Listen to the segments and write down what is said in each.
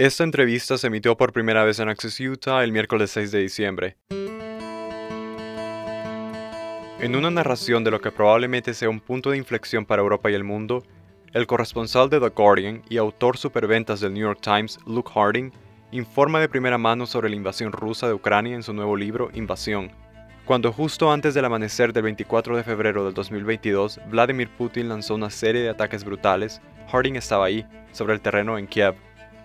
Esta entrevista se emitió por primera vez en Access Utah el miércoles 6 de diciembre. En una narración de lo que probablemente sea un punto de inflexión para Europa y el mundo, el corresponsal de The Guardian y autor superventas del New York Times, Luke Harding, informa de primera mano sobre la invasión rusa de Ucrania en su nuevo libro Invasión. Cuando justo antes del amanecer del 24 de febrero del 2022, Vladimir Putin lanzó una serie de ataques brutales, Harding estaba ahí, sobre el terreno en Kiev.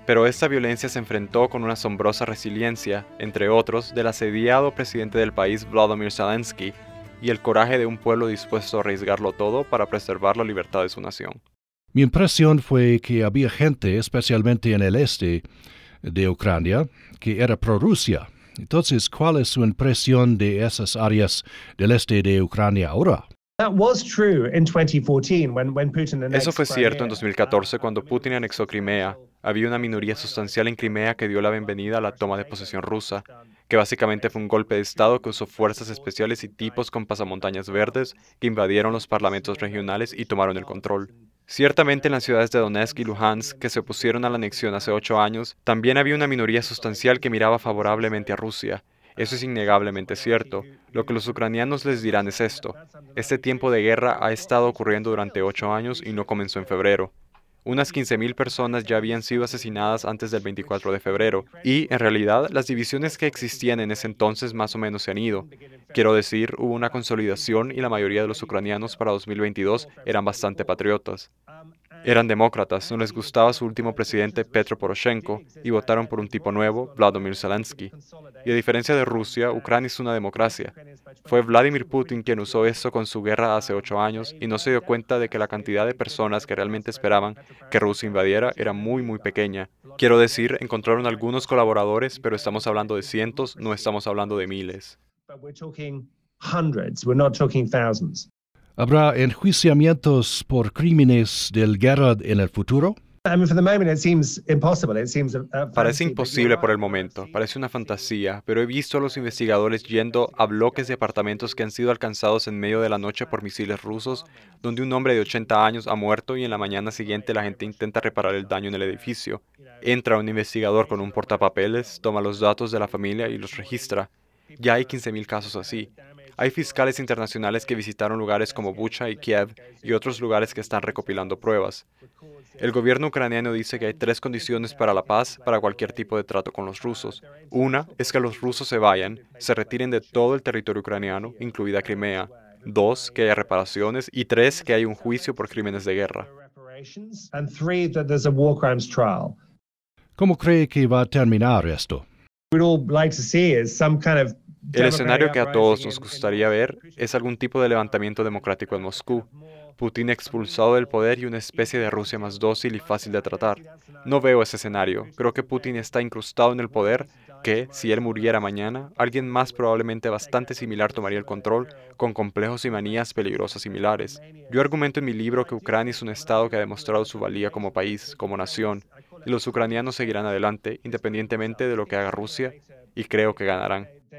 Pero esta violencia se enfrentó con una asombrosa resiliencia, entre otros, del asediado presidente del país Vladimir Zelensky, y el coraje de un pueblo dispuesto a arriesgarlo todo para preservar la libertad de su nación. Mi impresión fue que había gente, especialmente en el este de Ucrania, que era pro-Rusia. Entonces, ¿cuál es su impresión de esas áreas del este de Ucrania ahora? Eso fue cierto en 2014 cuando Putin anexó Crimea. Había una minoría sustancial en Crimea que dio la bienvenida a la toma de posesión rusa, que básicamente fue un golpe de Estado que usó fuerzas especiales y tipos con pasamontañas verdes que invadieron los parlamentos regionales y tomaron el control. Ciertamente en las ciudades de Donetsk y Luhansk, que se opusieron a la anexión hace ocho años, también había una minoría sustancial que miraba favorablemente a Rusia. Eso es innegablemente cierto. Lo que los ucranianos les dirán es esto. Este tiempo de guerra ha estado ocurriendo durante ocho años y no comenzó en febrero. Unas 15.000 personas ya habían sido asesinadas antes del 24 de febrero, y en realidad las divisiones que existían en ese entonces más o menos se han ido. Quiero decir, hubo una consolidación y la mayoría de los ucranianos para 2022 eran bastante patriotas. Eran demócratas, no les gustaba su último presidente Petro Poroshenko y votaron por un tipo nuevo, Vladimir Zelensky. Y a diferencia de Rusia, Ucrania es una democracia. Fue Vladimir Putin quien usó eso con su guerra hace ocho años y no se dio cuenta de que la cantidad de personas que realmente esperaban que Rusia invadiera era muy muy pequeña. Quiero decir, encontraron algunos colaboradores, pero estamos hablando de cientos, no estamos hablando de miles. ¿Habrá enjuiciamientos por crímenes de guerra en el futuro? Parece imposible por el momento, parece una fantasía, pero he visto a los investigadores yendo a bloques de apartamentos que han sido alcanzados en medio de la noche por misiles rusos, donde un hombre de 80 años ha muerto y en la mañana siguiente la gente intenta reparar el daño en el edificio. Entra un investigador con un portapapeles, toma los datos de la familia y los registra. Ya hay 15.000 casos así. Hay fiscales internacionales que visitaron lugares como Bucha y Kiev y otros lugares que están recopilando pruebas. El gobierno ucraniano dice que hay tres condiciones para la paz para cualquier tipo de trato con los rusos. Una es que los rusos se vayan, se retiren de todo el territorio ucraniano, incluida Crimea. Dos, que haya reparaciones. Y tres, que haya un juicio por crímenes de guerra. ¿Cómo cree que va a terminar esto? El escenario que a todos nos gustaría ver es algún tipo de levantamiento democrático en Moscú, Putin expulsado del poder y una especie de Rusia más dócil y fácil de tratar. No veo ese escenario. Creo que Putin está incrustado en el poder, que, si él muriera mañana, alguien más probablemente bastante similar tomaría el control, con complejos y manías peligrosas similares. Yo argumento en mi libro que Ucrania es un Estado que ha demostrado su valía como país, como nación, y los ucranianos seguirán adelante, independientemente de lo que haga Rusia, y creo que ganarán.